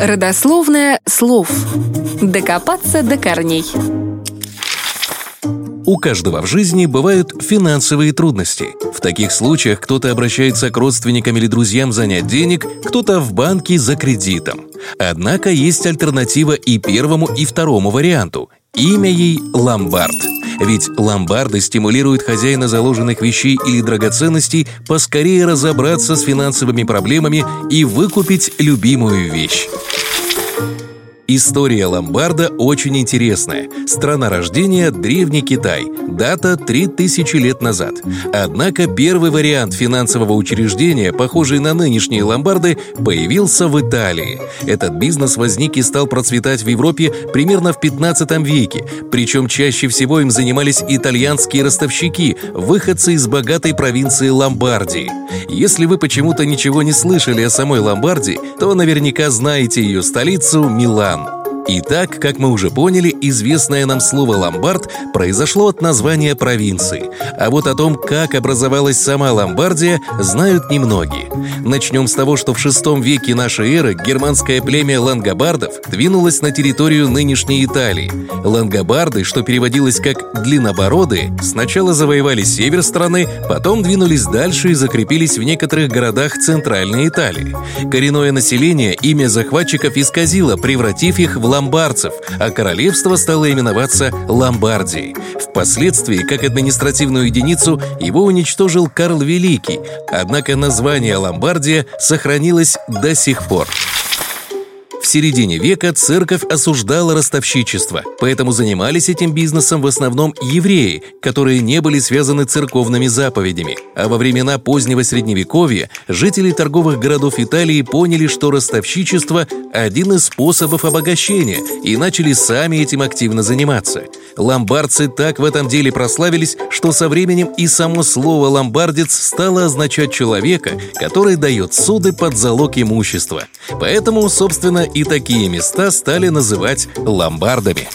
Родословное слов. Докопаться до корней. У каждого в жизни бывают финансовые трудности. В таких случаях кто-то обращается к родственникам или друзьям занять денег, кто-то в банке за кредитом. Однако есть альтернатива и первому, и второму варианту. Имя ей – ломбард. Ведь ломбарды стимулируют хозяина заложенных вещей или драгоценностей поскорее разобраться с финансовыми проблемами и выкупить любимую вещь. История ломбарда очень интересная. Страна рождения – Древний Китай. Дата – 3000 лет назад. Однако первый вариант финансового учреждения, похожий на нынешние ломбарды, появился в Италии. Этот бизнес возник и стал процветать в Европе примерно в 15 веке. Причем чаще всего им занимались итальянские ростовщики, выходцы из богатой провинции Ломбардии. Если вы почему-то ничего не слышали о самой Ломбардии, то наверняка знаете ее столицу – Милан. Итак, как мы уже поняли, известное нам слово «ломбард» произошло от названия провинции. А вот о том, как образовалась сама Ломбардия, знают немногие. Начнем с того, что в VI веке нашей эры германское племя лангобардов двинулось на территорию нынешней Италии. Лангобарды, что переводилось как «длиннобородые», сначала завоевали север страны, потом двинулись дальше и закрепились в некоторых городах Центральной Италии. Коренное население имя захватчиков исказило, превратив их в ломбардцев, а королевство стало именоваться Ломбардией. Впоследствии, как административную единицу, его уничтожил Карл Великий, однако название Ломбардия сохранилось до сих пор. Середине века церковь осуждала ростовщичество, поэтому занимались этим бизнесом в основном евреи, которые не были связаны церковными заповедями. А во времена позднего Средневековья жители торговых городов Италии поняли, что ростовщичество – один из способов обогащения, и начали сами этим активно заниматься. Ломбардцы так в этом деле прославились, что со временем и само слово «ломбардец» стало означать человека, который дает суды под залог имущества. Поэтому, собственно, и такие места стали называть ломбардами.